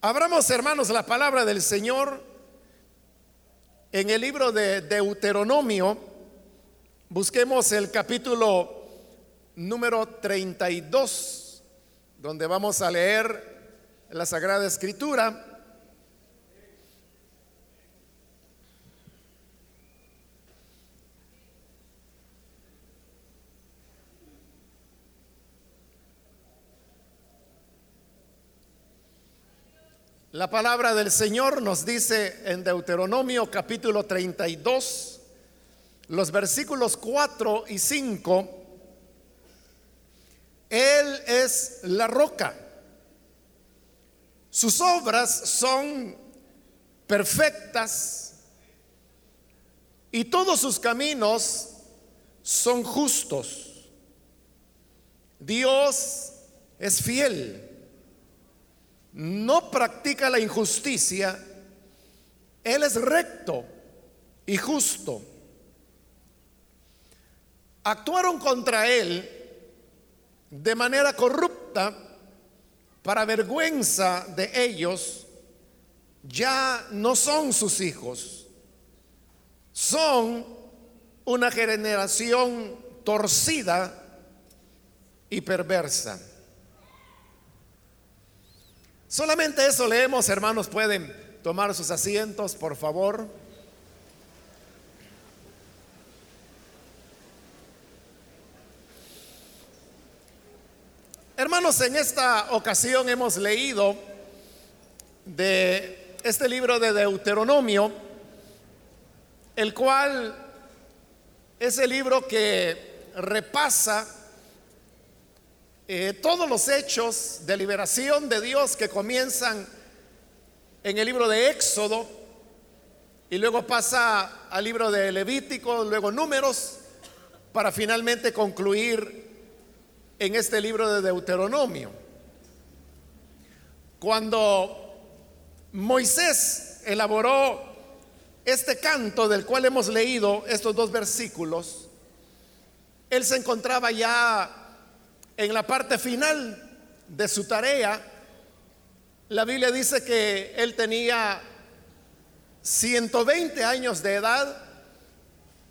Abramos, hermanos, la palabra del Señor en el libro de Deuteronomio. Busquemos el capítulo número 32, donde vamos a leer la Sagrada Escritura. La palabra del Señor nos dice en Deuteronomio capítulo 32, los versículos 4 y 5, Él es la roca. Sus obras son perfectas y todos sus caminos son justos. Dios es fiel no practica la injusticia, Él es recto y justo. Actuaron contra Él de manera corrupta para vergüenza de ellos, ya no son sus hijos, son una generación torcida y perversa. Solamente eso leemos, hermanos. Pueden tomar sus asientos, por favor. Hermanos, en esta ocasión hemos leído de este libro de Deuteronomio, el cual es el libro que repasa eh, todos los hechos de liberación de Dios que comienzan en el libro de Éxodo y luego pasa al libro de Levítico, luego números, para finalmente concluir en este libro de Deuteronomio. Cuando Moisés elaboró este canto del cual hemos leído estos dos versículos, él se encontraba ya en la parte final de su tarea, la Biblia dice que él tenía 120 años de edad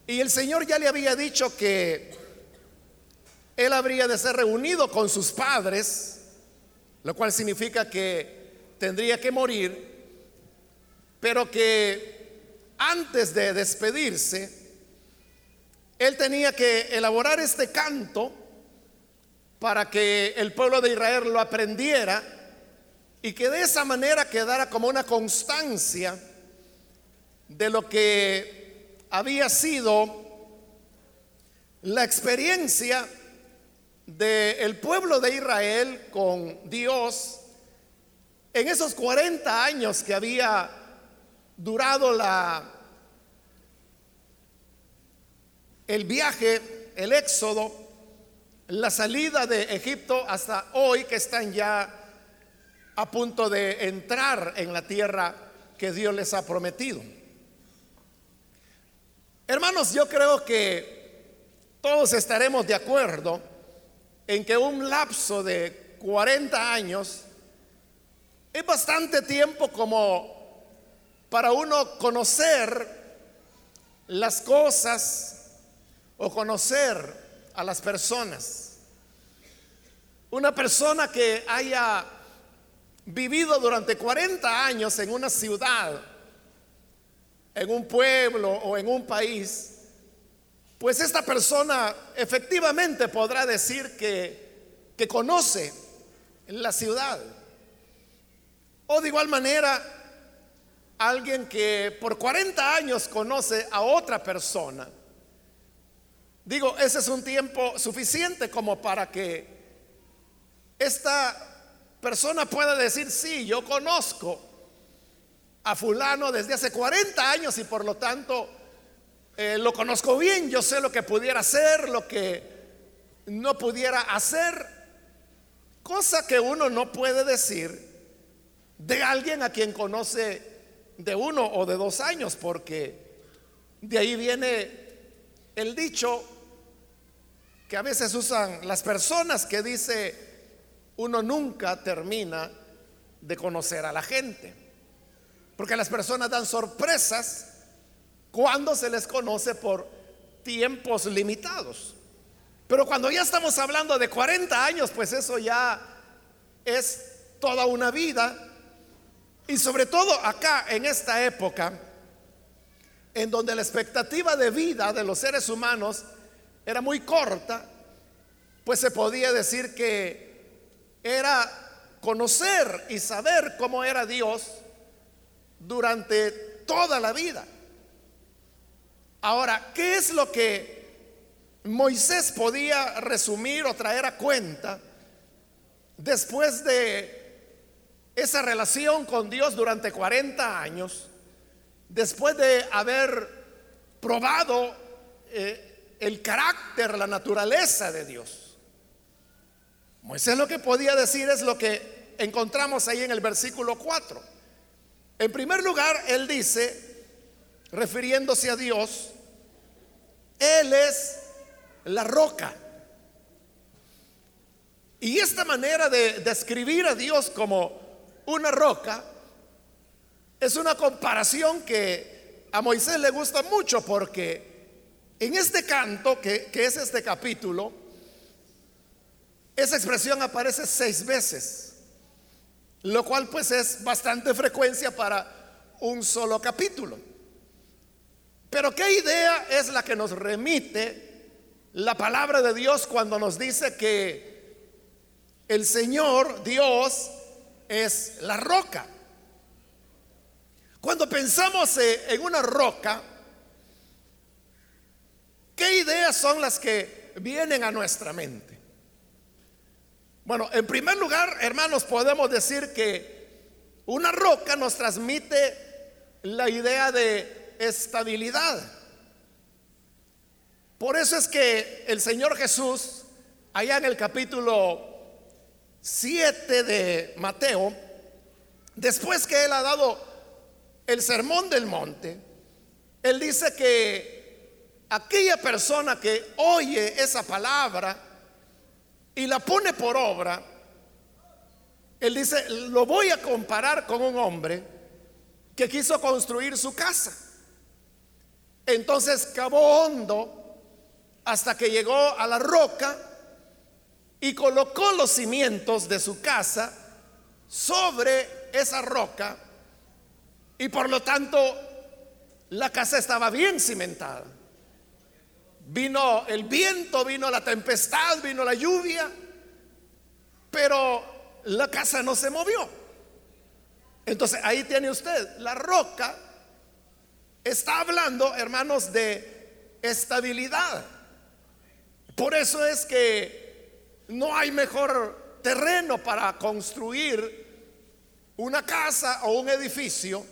y el Señor ya le había dicho que él habría de ser reunido con sus padres, lo cual significa que tendría que morir, pero que antes de despedirse, él tenía que elaborar este canto para que el pueblo de Israel lo aprendiera y que de esa manera quedara como una constancia de lo que había sido la experiencia del pueblo de Israel con Dios en esos 40 años que había durado la el viaje, el éxodo la salida de Egipto hasta hoy que están ya a punto de entrar en la tierra que Dios les ha prometido. Hermanos, yo creo que todos estaremos de acuerdo en que un lapso de 40 años es bastante tiempo como para uno conocer las cosas o conocer a las personas. Una persona que haya vivido durante 40 años en una ciudad, en un pueblo o en un país, pues esta persona efectivamente podrá decir que, que conoce la ciudad. O de igual manera, alguien que por 40 años conoce a otra persona, Digo, ese es un tiempo suficiente como para que esta persona pueda decir, sí, yo conozco a fulano desde hace 40 años y por lo tanto eh, lo conozco bien, yo sé lo que pudiera hacer, lo que no pudiera hacer, cosa que uno no puede decir de alguien a quien conoce de uno o de dos años, porque de ahí viene el dicho que a veces usan las personas que dice uno nunca termina de conocer a la gente. Porque las personas dan sorpresas cuando se les conoce por tiempos limitados. Pero cuando ya estamos hablando de 40 años, pues eso ya es toda una vida. Y sobre todo acá, en esta época, en donde la expectativa de vida de los seres humanos era muy corta, pues se podía decir que era conocer y saber cómo era Dios durante toda la vida. Ahora, ¿qué es lo que Moisés podía resumir o traer a cuenta después de esa relación con Dios durante 40 años, después de haber probado eh, el carácter, la naturaleza de Dios. Moisés lo que podía decir es lo que encontramos ahí en el versículo 4. En primer lugar, él dice, refiriéndose a Dios, Él es la roca. Y esta manera de describir a Dios como una roca es una comparación que a Moisés le gusta mucho porque en este canto, que, es este capítulo, esa expresión aparece seis veces, lo cual pues es bastante frecuencia para un solo capítulo. Pero ¿qué idea es la que nos remite la palabra de Dios cuando nos dice que el Señor, Dios, es la roca. Cuando pensamos eh, en una roca, ¿qué ideas son las que vienen a nuestra mente? Bueno, en primer lugar, hermanos, podemos decir que una roca nos transmite la idea de estabilidad. Por eso es que el Señor Jesús, allá en el capítulo 7 de Mateo, después que él ha dado el sermón del monte, él dice que aquella persona que oye esa palabra y la pone por obra, él dice, lo voy a comparar con un hombre que quiso construir su casa. Entonces cavó hondo hasta que llegó a la roca y colocó los cimientos de su casa sobre esa roca y por lo tanto la casa estaba bien cimentada. Vino el viento, vino la tempestad, vino la lluvia, pero la casa no se movió. Entonces ahí tiene usted, la roca está hablando, hermanos, de estabilidad. Por eso es que no hay mejor terreno para construir una casa o un edificio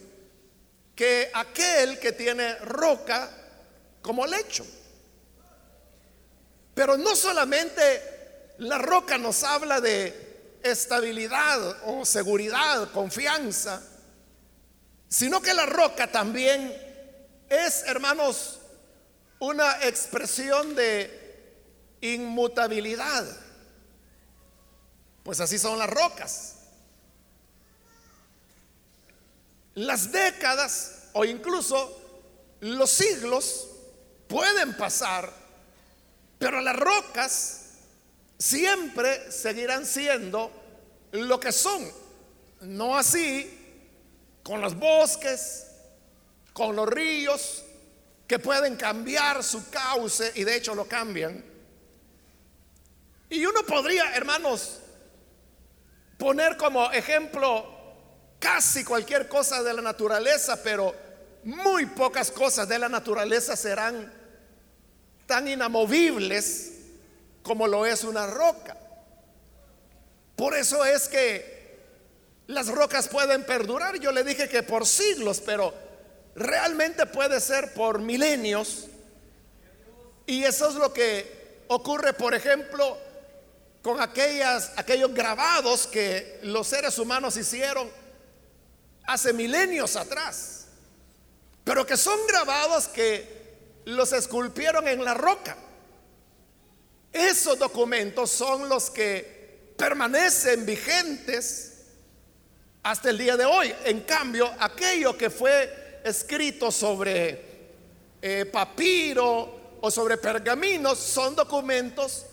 que aquel que tiene roca como lecho. Pero no solamente la roca nos habla de estabilidad o seguridad, confianza, sino que la roca también es, hermanos, una expresión de inmutabilidad. Pues así son las rocas. Las décadas o incluso los siglos pueden pasar, pero las rocas siempre seguirán siendo lo que son. No así con los bosques, con los ríos, que pueden cambiar su cauce y de hecho lo cambian. Y uno podría, hermanos, poner como ejemplo casi cualquier cosa de la naturaleza, pero muy pocas cosas de la naturaleza serán tan inamovibles como lo es una roca. Por eso es que las rocas pueden perdurar. Yo le dije que por siglos, pero realmente puede ser por milenios. Y eso es lo que ocurre, por ejemplo, con aquellas, aquellos grabados que los seres humanos hicieron hace milenios atrás, pero que son grabados que los esculpieron en la roca. Esos documentos son los que permanecen vigentes hasta el día de hoy. En cambio, aquello que fue escrito sobre eh, papiro o sobre pergaminos son documentos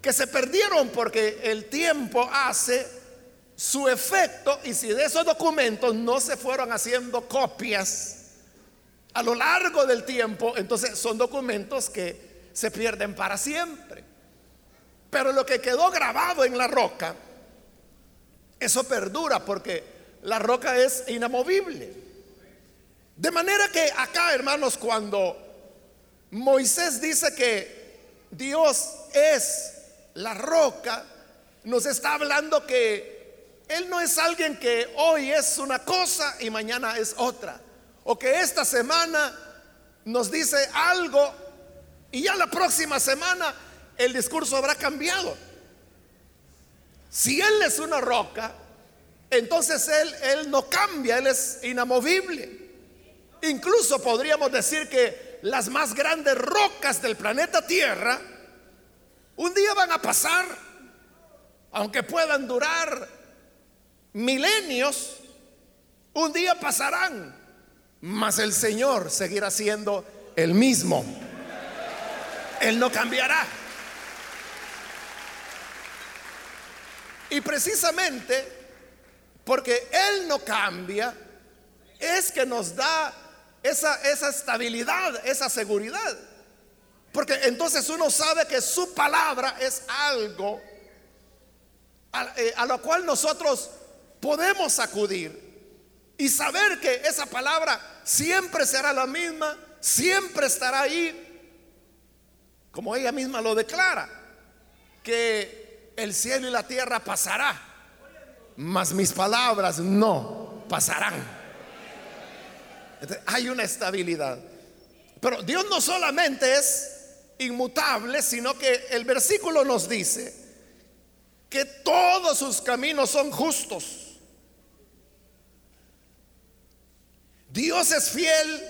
que se perdieron porque el tiempo hace su efecto y si de esos documentos no se fueron haciendo copias a lo largo del tiempo, entonces son documentos que se pierden para siempre. Pero lo que quedó grabado en la roca, eso perdura porque la roca es inamovible. De manera que acá, hermanos, cuando Moisés dice que Dios es la roca, nos está hablando que Él no es alguien que hoy es una cosa y mañana es otra. O que esta semana nos dice algo y ya la próxima semana el discurso habrá cambiado. Si Él es una roca, entonces Él, él no cambia, Él es inamovible. Incluso podríamos decir que las más grandes rocas del planeta Tierra un día van a pasar, aunque puedan durar milenios, un día pasarán, mas el Señor seguirá siendo el mismo. Él no cambiará. Y precisamente porque Él no cambia, es que nos da esa, esa estabilidad, esa seguridad. Porque entonces uno sabe que su palabra es algo a, eh, a, lo cual nosotros podemos acudir y saber que esa palabra siempre será la misma, siempre estará ahí, como ella misma lo declara, que el cielo y la tierra pasará, mas mis palabras no pasarán. Hay una estabilidad. Pero Dios no solamente es inmutable, sino que el versículo nos dice que todos sus caminos son justos. Dios es fiel,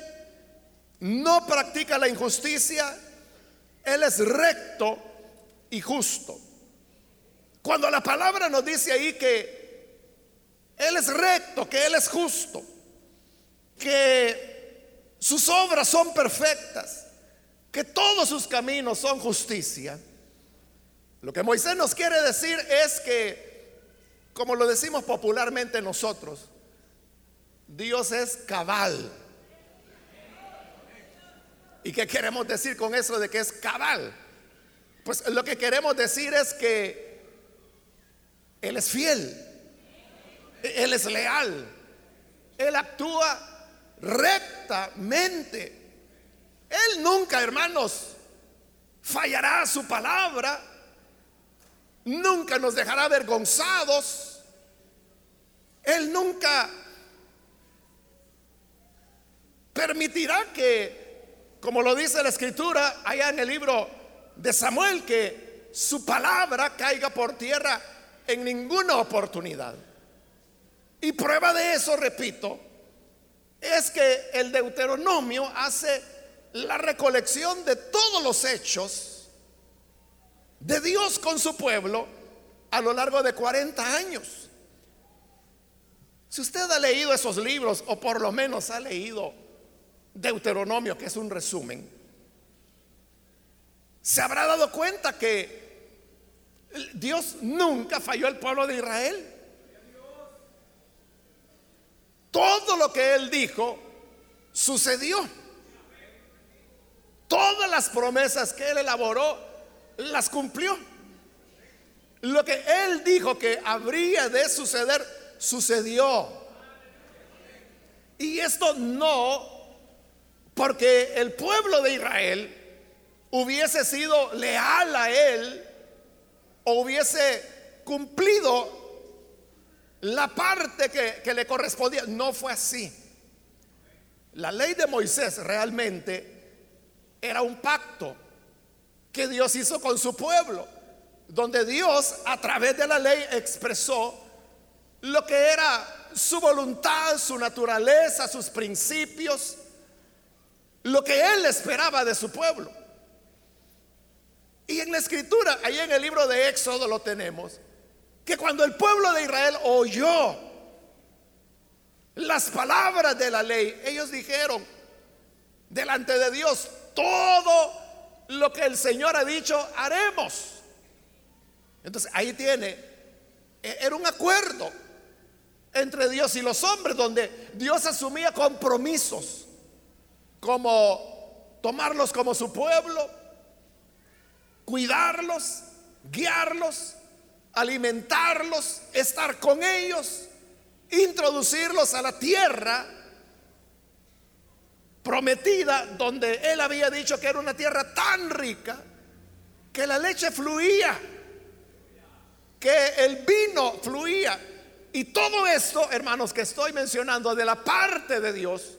no practica la injusticia, Él es recto y justo. Cuando la palabra nos dice ahí que Él es recto, que Él es justo, que sus obras son perfectas, que todos sus caminos son justicia, lo que Moisés nos quiere decir es que, como lo decimos popularmente nosotros, Dios es cabal. ¿Y qué queremos decir con eso de que es cabal? Pues lo que queremos decir es que él es fiel. Él es leal. Él actúa rectamente. Él nunca, hermanos, fallará su palabra. Nunca nos dejará avergonzados. Él nunca permitirá que, como lo dice la escritura allá en el libro de Samuel, que su palabra caiga por tierra en ninguna oportunidad. Y prueba de eso, repito, es que el Deuteronomio hace la recolección de todos los hechos de Dios con su pueblo a lo largo de 40 años. Si usted ha leído esos libros, o por lo menos ha leído Deuteronomio, que es un resumen, se habrá dado cuenta que Dios nunca falló al pueblo de Israel. Todo lo que Él dijo sucedió. Todas las promesas que Él elaboró las cumplió. Lo que Él dijo que habría de suceder, sucedió. Y esto no porque el pueblo de Israel hubiese sido leal a Él o hubiese cumplido la parte que, le correspondía. No fue así. La ley de Moisés realmente era un pacto que Dios hizo con su pueblo, donde Dios a través de la ley expresó lo que era su voluntad, su naturaleza, sus principios, lo que él esperaba de su pueblo. Y en la escritura, ahí en el libro de Éxodo lo tenemos, que cuando el pueblo de Israel oyó las palabras de la ley. Ellos dijeron delante de Dios, todo lo que el Señor ha dicho, haremos. Entonces ahí tiene, e-, era un acuerdo entre Dios y los hombres, donde Dios asumía compromisos, como tomarlos como su pueblo, cuidarlos, guiarlos, alimentarlos, estar con ellos, introducirlos a la tierra prometida, donde él había dicho que era una tierra tan rica que la leche fluía, que el vino fluía. Y todo esto, hermanos, que estoy mencionando de la parte de Dios,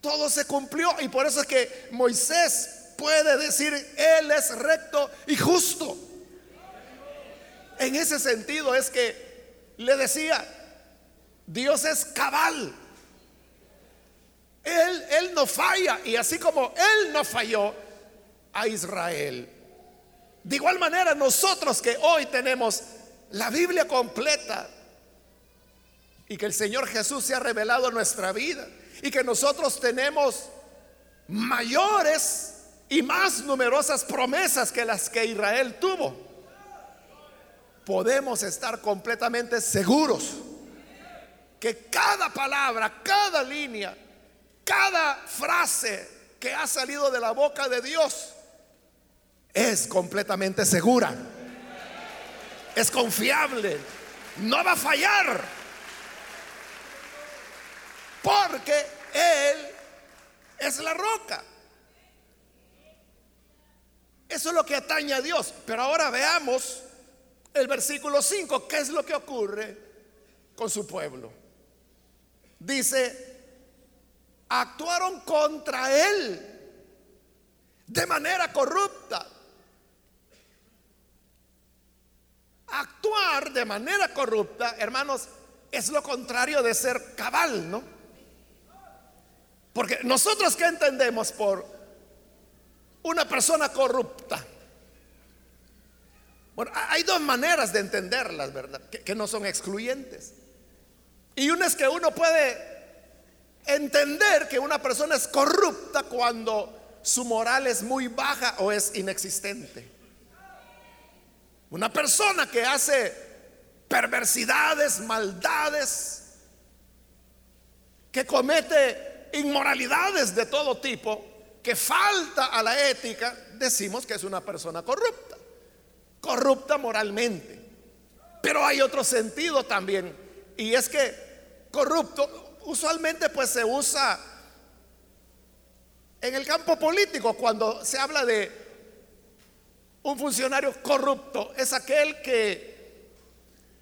todo se cumplió. Y por eso es que Moisés puede decir, Él es recto y justo. En ese sentido es que le decía, Dios es cabal. Él, él no falla. Y así como Él no falló a Israel. De igual manera, nosotros que hoy tenemos la Biblia completa y que el Señor Jesús se ha revelado en nuestra vida y que nosotros tenemos mayores y más numerosas promesas que las que Israel tuvo, podemos estar completamente seguros que cada palabra, cada línea, cada frase que ha salido de la boca de Dios es completamente segura. Es confiable. No va a fallar. Porque Él es la roca. Eso es lo que atañe a Dios. Pero ahora veamos el versículo 5. ¿Qué es lo que ocurre con su pueblo? Dice, actuaron contra él de manera corrupta. Actuar de manera corrupta, hermanos, es lo contrario de ser cabal, ¿no? Porque nosotros qué entendemos por una persona corrupta. Bueno, hay dos maneras de entenderlas, ¿verdad? Que, que no son excluyentes. Y una es que uno puede entender que una persona es corrupta cuando su moral es muy baja o es inexistente. Una persona que hace perversidades, maldades, que comete inmoralidades de todo tipo, que falta a la ética, decimos que es una persona corrupta, corrupta moralmente. Pero hay otro sentido también, y es que corrupto usualmente pues se usa en el campo político cuando se habla de un funcionario corrupto. Es aquel que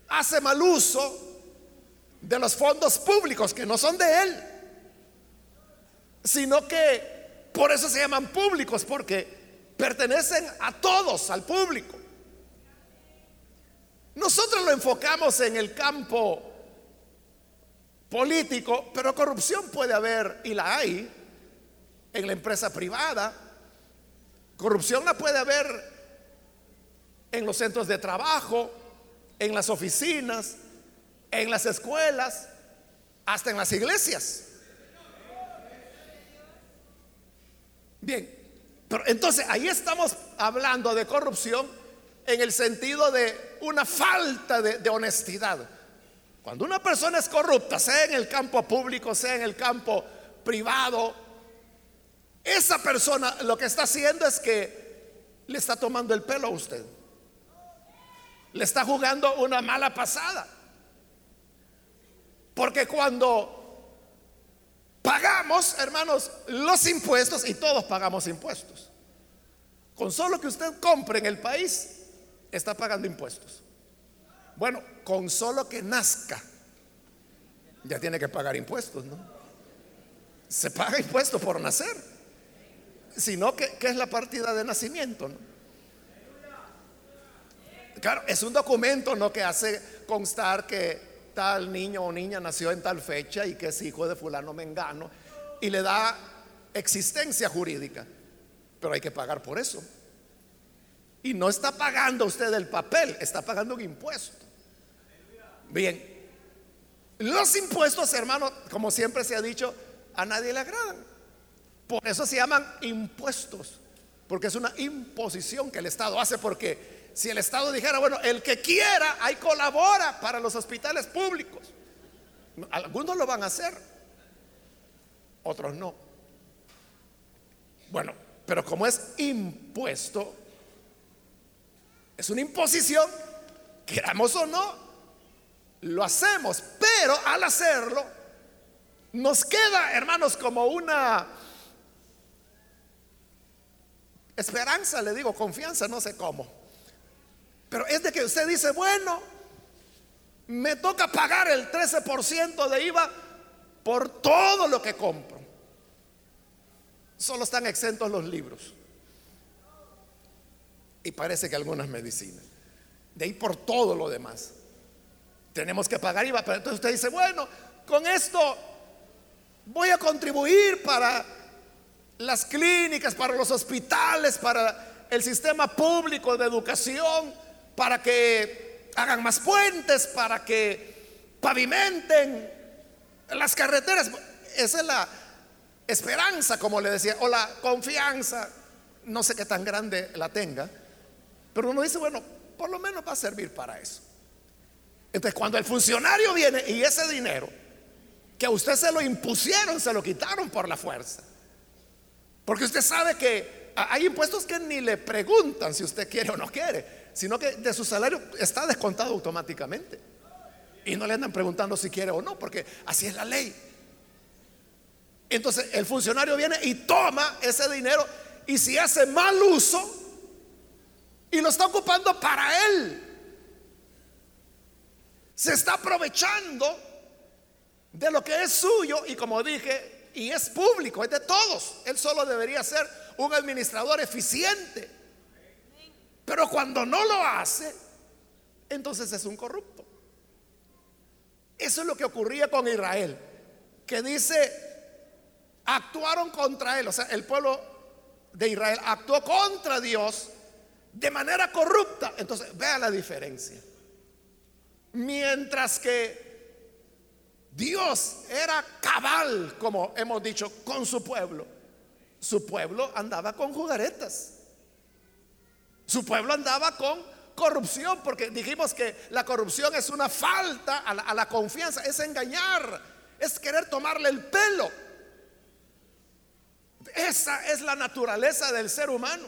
hace mal uso de los fondos públicos que no son de él, sino que por eso se llaman públicos, porque pertenecen a todos, al público. Nosotros lo enfocamos en el campo político, pero corrupción puede haber y la hay en la empresa privada. Corrupción la puede haber en los centros de trabajo, en las oficinas, en las escuelas, hasta en las iglesias. Bien, pero entonces ahí estamos hablando de corrupción en el sentido de una falta de, honestidad cuando una persona es corrupta, sea en el campo público, sea en el campo privado, esa persona lo que está haciendo es que le está tomando el pelo a usted. Le está jugando una mala pasada. Porque cuando pagamos, hermanos, los impuestos, y todos pagamos impuestos, con solo que usted compre en el país, está pagando impuestos. Bueno, con solo que nazca, ya tiene que pagar impuestos, ¿no? Se paga impuestos por nacer, sino que, que es la partida de nacimiento, ¿no? Claro, es un documento, ¿no? Que hace constar que tal niño o niña nació en tal fecha y que es hijo de fulano mengano y le da existencia jurídica, pero hay que pagar por eso. Y no está pagando usted el papel, está pagando un impuesto. Bien, Los impuestos, hermano, como siempre se ha dicho, a nadie le agradan. Por eso se llaman impuestos, porque es una imposición que el Estado hace, porque si el Estado dijera, bueno, el que quiera, ahí colabora para los hospitales públicos. Algunos lo van a hacer, otros no. Bueno, pero como es impuesto, es una imposición, queramos o no, lo hacemos, pero al hacerlo, nos queda, hermanos, como una esperanza, le digo, confianza, no sé cómo. Pero es de que usted dice, bueno, me toca pagar el 13% de IVA por todo lo que compro. Solo están exentos los libros y parece que algunas medicinas. De ahí por todo lo demás. Tenemos que pagar IVA, pero entonces usted dice, bueno, con esto voy a contribuir para las clínicas, para los hospitales, para el sistema público de educación, para que hagan más puentes, para que pavimenten las carreteras. Esa es la esperanza, como le decía, o la confianza, no sé qué tan grande la tenga, pero uno dice, bueno, por lo menos va a servir para eso. Entonces, cuando el funcionario viene y ese dinero, que a usted se lo impusieron, se lo quitaron por la fuerza. Porque usted sabe que hay impuestos que ni le preguntan si usted quiere o no quiere, sino que de su salario está descontado automáticamente. Y no le andan preguntando si quiere o no, porque así es la ley. Entonces el funcionario viene y toma ese dinero y si hace mal uso, y lo está ocupando para él. Se está aprovechando de lo que es suyo y como dije, y es público, es de todos. Él solo debería ser un administrador eficiente. Pero cuando no lo hace, entonces es un corrupto. Eso es lo que ocurría con Israel, que dice, actuaron contra él, o sea, el pueblo de Israel actuó contra Dios de manera corrupta. Entonces, vea la diferencia. Mientras que Dios era cabal, como hemos dicho, con su pueblo, su pueblo andaba con jugaretas. Su pueblo andaba con corrupción, porque dijimos que la corrupción es una falta a la, confianza, es engañar, es querer tomarle el pelo. Esa es la naturaleza del ser humano.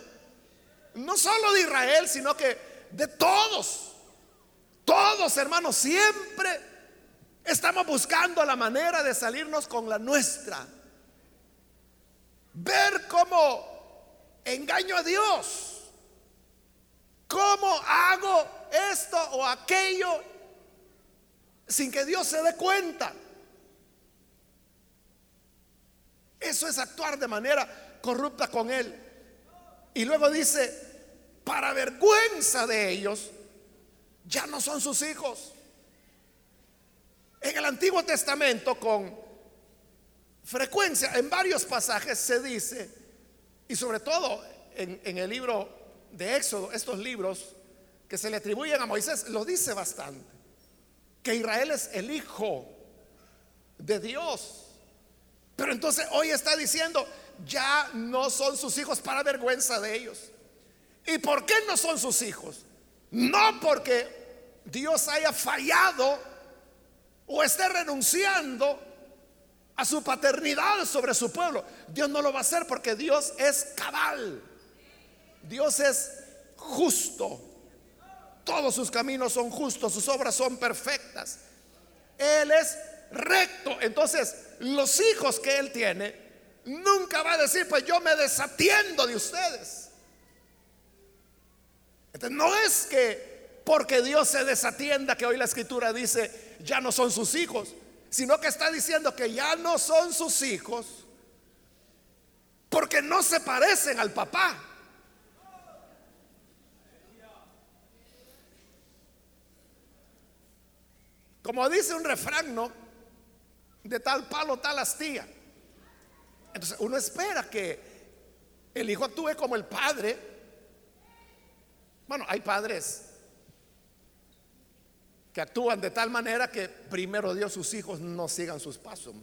No solo de Israel, sino que de todos. Todos, hermanos, siempre estamos buscando la manera de salirnos con la nuestra. Ver cómo engaño a Dios. ¿Cómo hago esto o aquello sin que Dios se dé cuenta? Eso es actuar de manera corrupta con Él. Y luego dice, para vergüenza de ellos, ya no son sus hijos. En el Antiguo Testamento con frecuencia, en varios pasajes se dice, y sobre todo en, el libro de Éxodo, estos libros que se le atribuyen a Moisés, lo dice bastante, que Israel es el hijo de Dios. Pero entonces hoy está diciendo, ya no son sus hijos para vergüenza de ellos. ¿Y por qué no son sus hijos? No porque Dios haya fallado o esté renunciando a su paternidad sobre su pueblo. Dios no lo va a hacer porque Dios es cabal. Dios es justo. Todos sus caminos son justos, sus obras son perfectas. Él es recto. Entonces, los hijos que Él tiene nunca va a decir, pues yo me desatiendo de ustedes. No es que porque Dios se desatienda, que hoy la escritura dice, ya no son sus hijos, sino que está diciendo que ya no son sus hijos porque no se parecen al papá. Como dice un refrán, ¿no? De tal palo, tal astilla. Entonces uno espera que el hijo actúe como el padre. Bueno, hay padres que actúan de tal manera que primero Dios sus hijos no sigan sus pasos.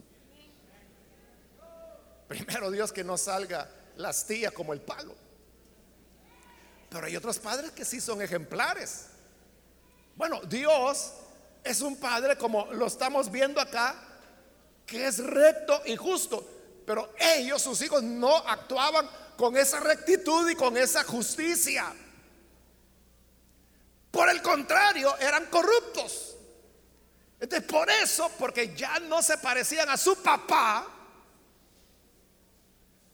Primero Dios que no salga la astilla como el palo. Pero hay otros padres que sí son ejemplares. Bueno, Dios es un padre como lo estamos viendo acá, que es recto y justo. Pero ellos, sus hijos, no actuaban con esa rectitud y con esa justicia. Por el contrario, eran corruptos. Entonces, por eso, porque ya no se parecían a su papá,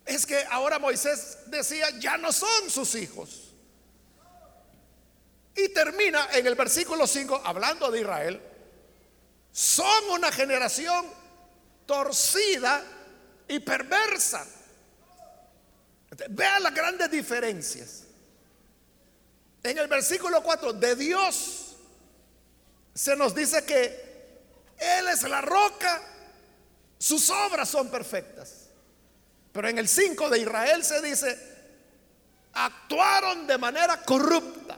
es que ahora Moisés decía, ya no son sus hijos. Y termina en el versículo 5 hablando de Israel. Son una generación torcida y perversa. Vean las grandes diferencias. En el versículo 4 de Dios se nos dice que Él es la roca, sus obras son perfectas. Pero en el 5 de Israel se dice, actuaron de manera corrupta.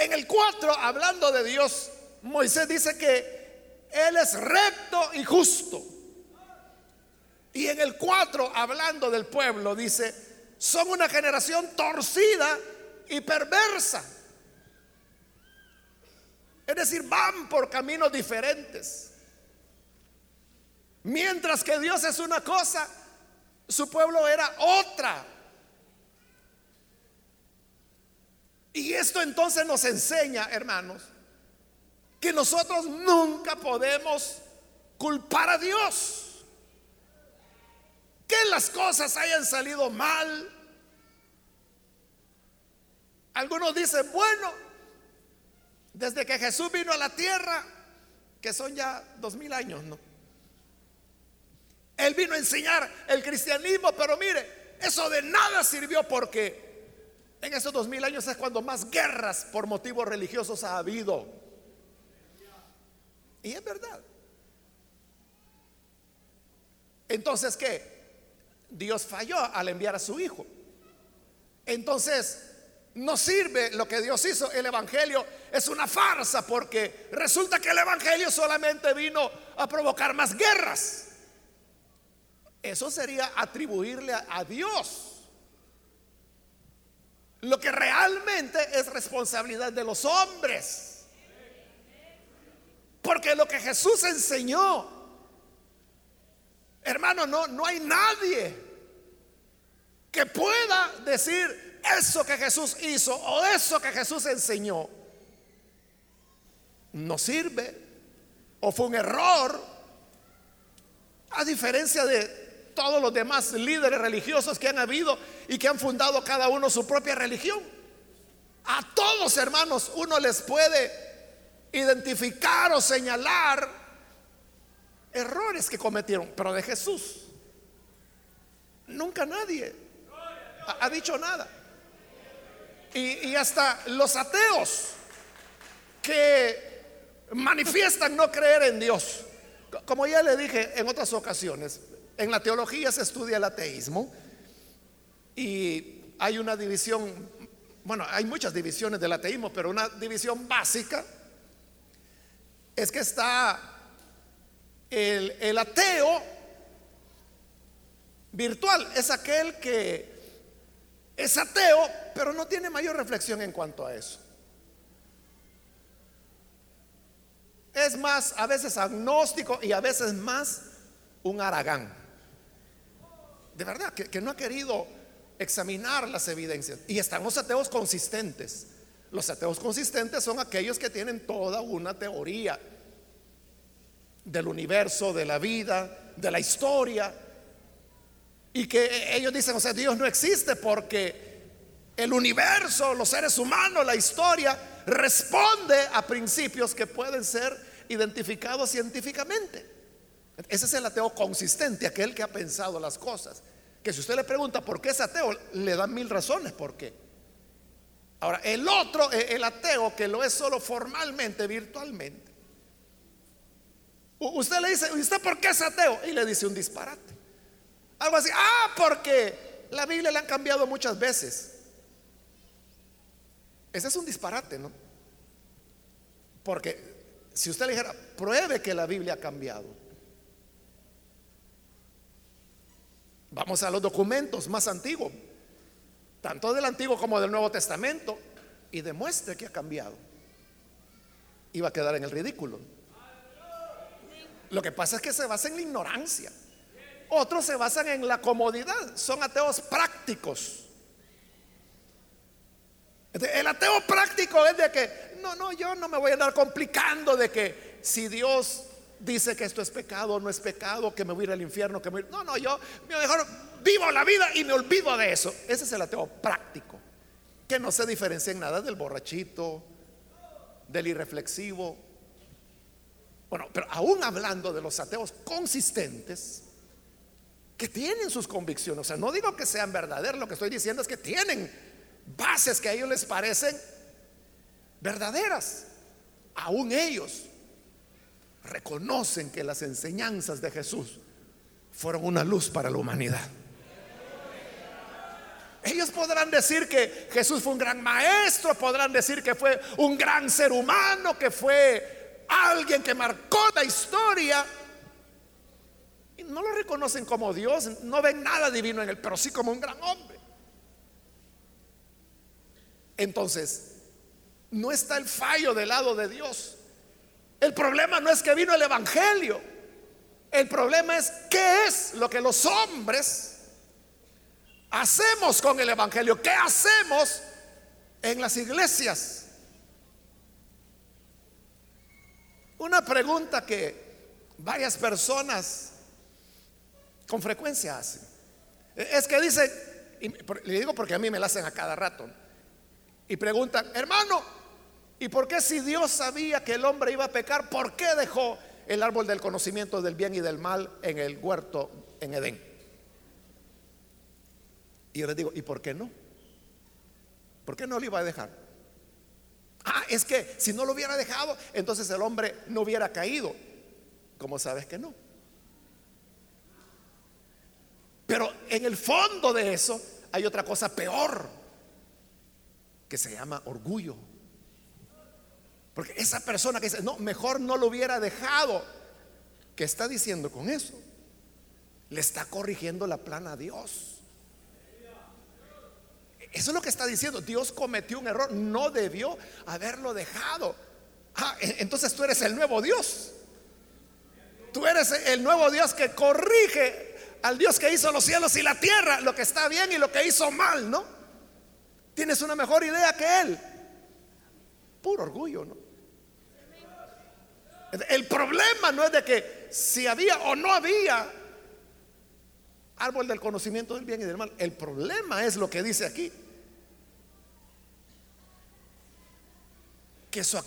En el 4, hablando de Dios, Moisés dice que Él es recto y justo. Y en el 4, hablando del pueblo, dice, son una generación torcida y perversa. Es decir, van por caminos diferentes. Mientras que Dios es una cosa, su pueblo era otra. Y esto entonces nos enseña, hermanos, que nosotros nunca podemos culpar a Dios. Que las cosas hayan salido mal. Algunos dicen, bueno, desde que Jesús vino a la tierra, que son ya dos mil años, ¿no? Él vino a enseñar el cristianismo, pero mire, eso de nada sirvió porque en esos dos mil años es cuando más guerras por motivos religiosos ha habido. Y es verdad. Entonces, ¿qué? Dios falló al enviar a su Hijo. Entonces, no sirve lo que Dios hizo. El Evangelio es una farsa porque resulta que el Evangelio solamente vino a provocar más guerras. Eso sería atribuirle a, Dios lo que realmente es responsabilidad de los hombres. Porque lo que Jesús enseñó, hermano, no, no hay nadie que pueda decir eso que Jesús hizo o eso que Jesús enseñó. No sirve o fue un error. A diferencia de todos los demás líderes religiosos que han habido y que han fundado cada uno su propia religión. A todos, hermanos, uno les puede identificar o señalar errores que cometieron, pero de Jesús nunca nadie ha, dicho nada. Y, hasta los ateos que manifiestan no creer en Dios, como ya le dije en otras ocasiones, en la teología se estudia el ateísmo y hay una división, bueno, hay muchas divisiones del ateísmo, pero una división básica es que está el, ateo virtual, es aquel que es ateo, pero no tiene mayor reflexión en cuanto a eso. Es más, a veces agnóstico y a veces más un aragán de verdad, que, no ha querido examinar las evidencias. Y están los ateos consistentes. Los ateos consistentes son aquellos que tienen toda una teoría del universo, de la vida, de la historia. Y que ellos dicen, o sea, Dios no existe porque el universo, los seres humanos, la historia, responde a principios que pueden ser identificados científicamente. Ese es el ateo consistente, aquel que ha pensado las cosas. Que si usted le pregunta por qué es ateo, le dan mil razones por qué. Ahora, el otro, e, el ateo, que lo es solo formalmente, virtualmente. Usted le dice, ¿usted por qué es ateo? Y le dice un disparate. Algo así, ah, porque la Biblia la han cambiado muchas veces. Ese es un disparate, ¿no? Porque si usted le dijera, pruebe que la Biblia ha cambiado. Vamos a los documentos más antiguos, tanto del Antiguo como del Nuevo Testamento, y demuestre que ha cambiado. Iba a quedar en el ridículo. Lo que pasa es que se basa en la ignorancia. Otros se basan en la comodidad. Son ateos prácticos. El ateo práctico es de que, no, no, yo no me voy a andar complicando de que si Dios dice que esto es pecado, no es pecado, que me voy a ir al infierno, que me No, no, yo mejor vivo la vida y me olvido de eso. Ese es el ateo práctico, que no se diferencia en nada del borrachito, del irreflexivo. Bueno, pero aún hablando de los ateos consistentes, que tienen sus convicciones, o sea, no digo que sean verdaderos, lo que estoy diciendo es que tienen bases que a ellos les parecen verdaderas. Aún ellos reconocen que las enseñanzas de Jesús fueron una luz para la humanidad. Ellos podrán decir que Jesús fue un gran maestro, podrán decir que fue un gran ser humano, que fue alguien que marcó la historia. Y no lo reconocen como Dios, no ven nada divino en él, pero sí como un gran hombre. Entonces, no está el fallo del lado de Dios. El problema no es que vino el Evangelio. El problema es qué es lo que los hombres hacemos con el Evangelio. ¿Qué hacemos en las iglesias? Una pregunta que varias personas con frecuencia hacen. Es que dicen, y le digo porque a mí me la hacen a cada rato y preguntan, hermano, ¿y por qué si Dios sabía que el hombre iba a pecar, por qué dejó el árbol del conocimiento del bien y del mal en el huerto en Edén? Y yo les digo, ¿y por qué no? ¿Por qué no lo iba a dejar? Ah, es que si no lo hubiera dejado, entonces el hombre no hubiera caído. ¿Cómo sabes que no? Pero en el fondo de eso hay otra cosa peor que se llama orgullo. Porque esa persona que dice, no, mejor no lo hubiera dejado, ¿qué está diciendo con eso? Le está corrigiendo la plana a Dios. Eso es lo que está diciendo. Dios cometió un error, no debió haberlo dejado. Ah, entonces tú eres el nuevo Dios. Tú eres el nuevo Dios que corrige al Dios que hizo los cielos y la tierra, lo que está bien y lo que hizo mal, ¿no? Tienes una mejor idea que él. Puro orgullo, ¿no? El problema no es de que si había o no había árbol del conocimiento del bien y del mal. El problema es lo que dice aquí. Que, su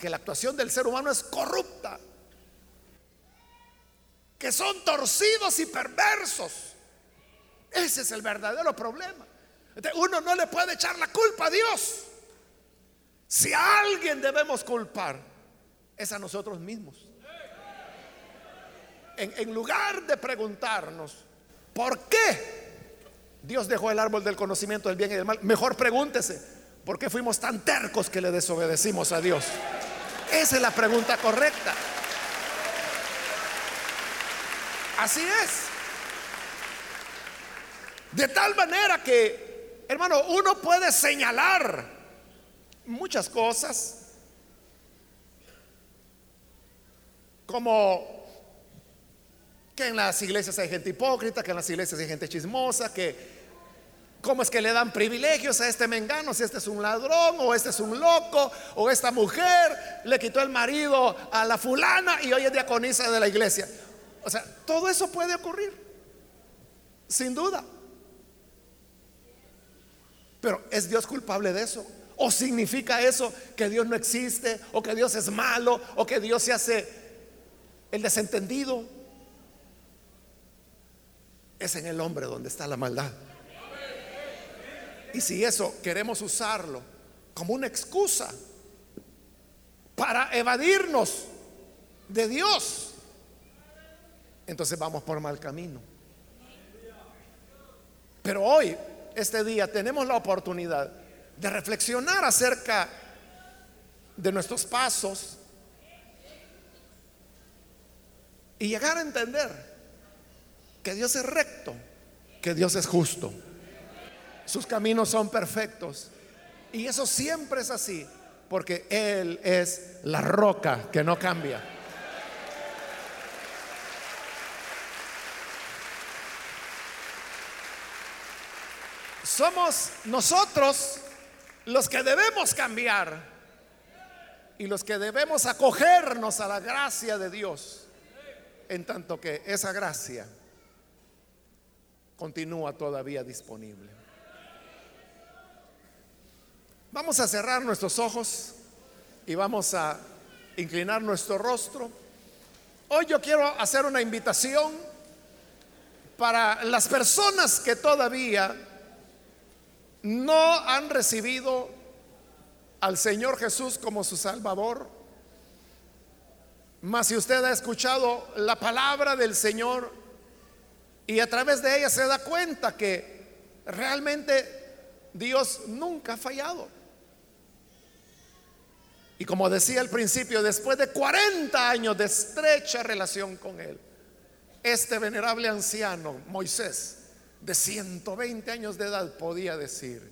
que la actuación del ser humano es corrupta. Que son torcidos y perversos. Ese es el verdadero problema. Uno no le puede echar la culpa a Dios. Si a alguien debemos culpar, es a nosotros mismos. En, lugar de preguntarnos, ¿por qué Dios dejó el árbol del conocimiento del bien y del mal? Mejor pregúntese, ¿por qué fuimos tan tercos que le desobedecimos a Dios? Esa es la pregunta correcta. Así es. De tal manera que Hermano, uno puede señalar muchas cosas como que en las iglesias hay gente hipócrita, que en las iglesias hay gente chismosa, que cómo es que le dan privilegios a este mengano, si este es un ladrón o este es un loco o esta mujer le quitó el marido a la fulana y hoy es diaconisa de la iglesia. O sea, todo eso puede ocurrir, sin duda. Pero ¿es Dios culpable de eso? ¿O significa eso que Dios no existe? ¿O que Dios es malo? ¿O que Dios se hace el desentendido? Es en el hombre donde está la maldad. Y si eso queremos usarlo como una excusa para evadirnos de Dios, entonces vamos por mal camino. Pero hoy este día tenemos la oportunidad de reflexionar acerca de nuestros pasos, y llegar a entender que Dios es recto, que Dios es justo. Sus caminos son perfectos. Y eso siempre es así, porque Él es la roca que no cambia. Somos nosotros los que debemos cambiar y los que debemos acogernos a la gracia de Dios, en tanto que esa gracia continúa todavía disponible. Vamos a cerrar nuestros ojos y vamos a inclinar nuestro rostro. Hoy yo quiero hacer una invitación para las personas que todavía no han recibido al Señor Jesús como su Salvador. Mas si usted ha escuchado la palabra del Señor y a través de ella se da cuenta que realmente Dios nunca ha fallado. Y como decía al principio, después de 40 años de estrecha relación con Él, este venerable anciano, Moisés, de 120 años de edad, podía decir,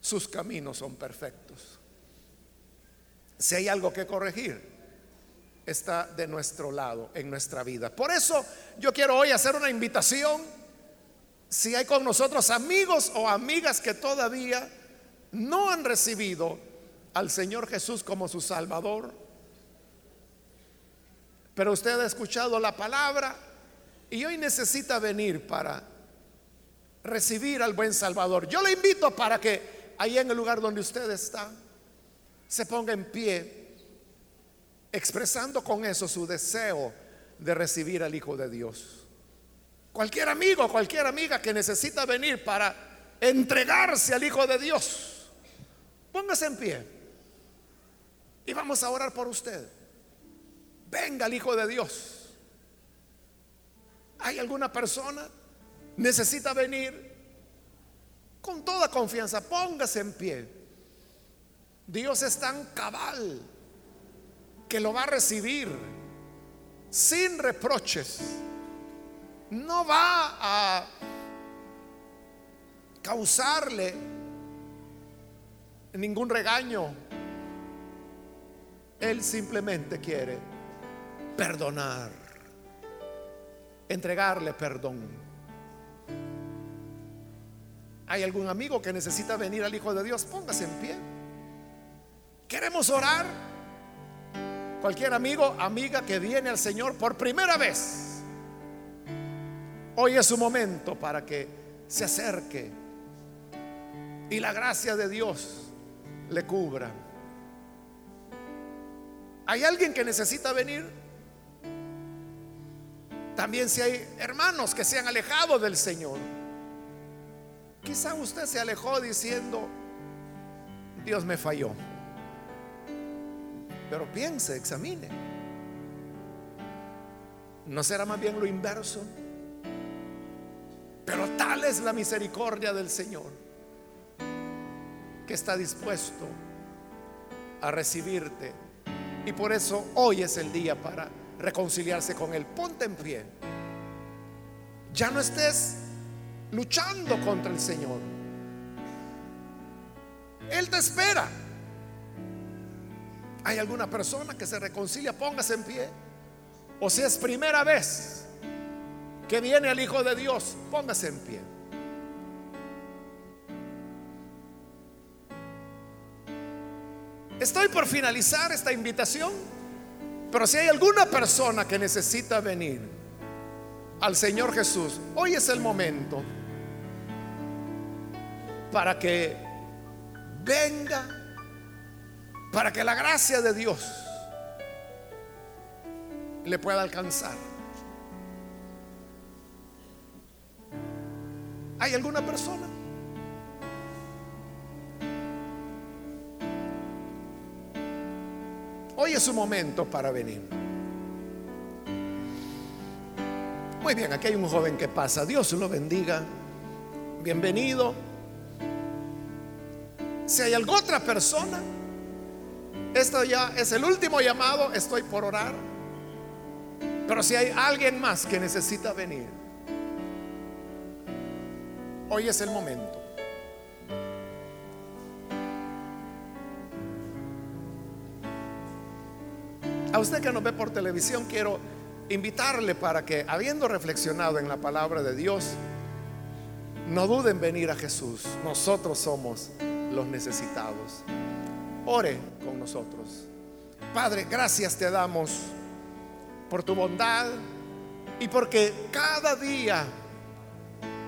sus caminos son perfectos. Si hay algo que corregir, está de nuestro lado en nuestra vida. Por eso yo quiero hoy hacer una invitación. Si hay con nosotros amigos o amigas que todavía no han recibido al Señor Jesús como su Salvador. Pero usted ha escuchado la palabra y hoy necesita venir para recibir al buen Salvador. Yo le invito para que ahí en el lugar donde usted está se ponga en pie, expresando con eso su deseo de recibir al Hijo de Dios. Cualquier amigo, cualquier amiga que necesita venir para entregarse al Hijo de Dios, póngase en pie. Y vamos a orar por usted. Venga el Hijo de Dios. ¿Hay alguna persona? Necesita venir con toda confianza. Póngase en pie. Dios es tan cabal que lo va a recibir sin reproches. No va a causarle ningún regaño él simplemente quiere perdonar, entregarle perdón. ¿Hay algún amigo que necesita venir al Hijo de Dios? Póngase en pie. ¿Queremos orar? Cualquier amigo, amiga que viene al Señor por primera vez, hoy es su momento para que se acerque y la gracia de Dios le cubra. ¿Hay alguien que necesita venir? También si hay hermanos que se han alejado del Señor. Quizá usted se alejó diciendo, Dios me falló. Pero piense, examine. ¿No será más bien lo inverso? Pero tal es la misericordia del Señor que está dispuesto a recibirte y por eso hoy es el día para reconciliarse con Él. Ponte en pie. Ya no estés luchando contra el Señor. Él te espera. ¿Hay alguna persona que se reconcilia? Póngase en pie. O si es primera vez que viene el Hijo de Dios, póngase en pie. Estoy por finalizar esta invitación, pero si hay alguna persona que necesita venir al Señor Jesús, hoy es el momento para que venga, para que la gracia de Dios le pueda alcanzar. ¿Hay alguna persona? Hoy es su momento para venir. Muy bien, aquí hay un joven que pasa. Dios lo bendiga. Bienvenido. Si hay alguna otra persona, esto ya es el último llamado. Estoy por orar. Pero si hay alguien más que necesita venir, hoy es el momento. A usted que nos ve por televisión, quiero invitarle para que, habiendo reflexionado en la palabra de Dios, no duden en venir a Jesús. Nosotros somos los necesitados. Ore con nosotros. Padre, gracias te damos por tu bondad y porque cada día,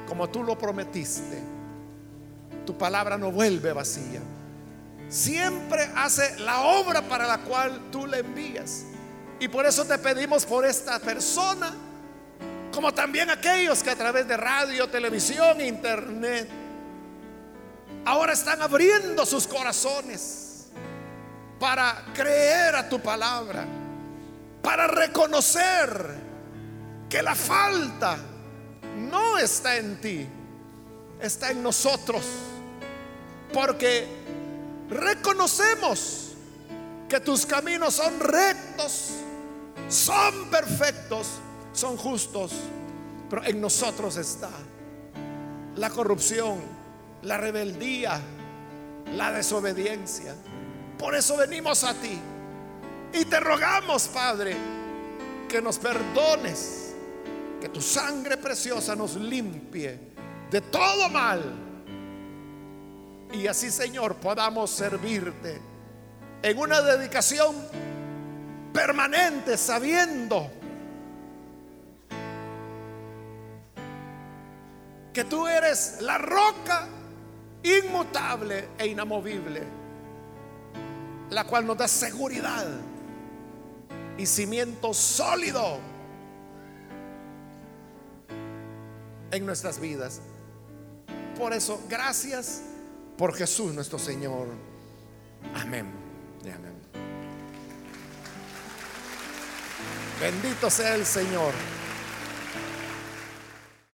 como tú lo prometiste, tu palabra no vuelve vacía. Siempre hace la obra para la cual tú le envías. Y por eso te pedimos por esta persona, como también aquellos que a través de radio, televisión, internet, ahora están abriendo sus corazones para creer a tu palabra, para reconocer que la falta no está en ti, está en nosotros, porque reconocemos que tus caminos son rectos son perfectos, son justos, pero en nosotros está la corrupción, la rebeldía, la desobediencia. Por eso venimos a ti y te rogamos, Padre, que nos perdones, que tu sangre preciosa nos limpie de todo mal. Y así, Señor, podamos servirte en una dedicación permanente sabiendo que tú eres la roca inmutable e inamovible, la cual nos da seguridad y cimiento sólido en nuestras vidas. Por eso, gracias por Jesús nuestro Señor. Amén. Y amén. Bendito sea el Señor.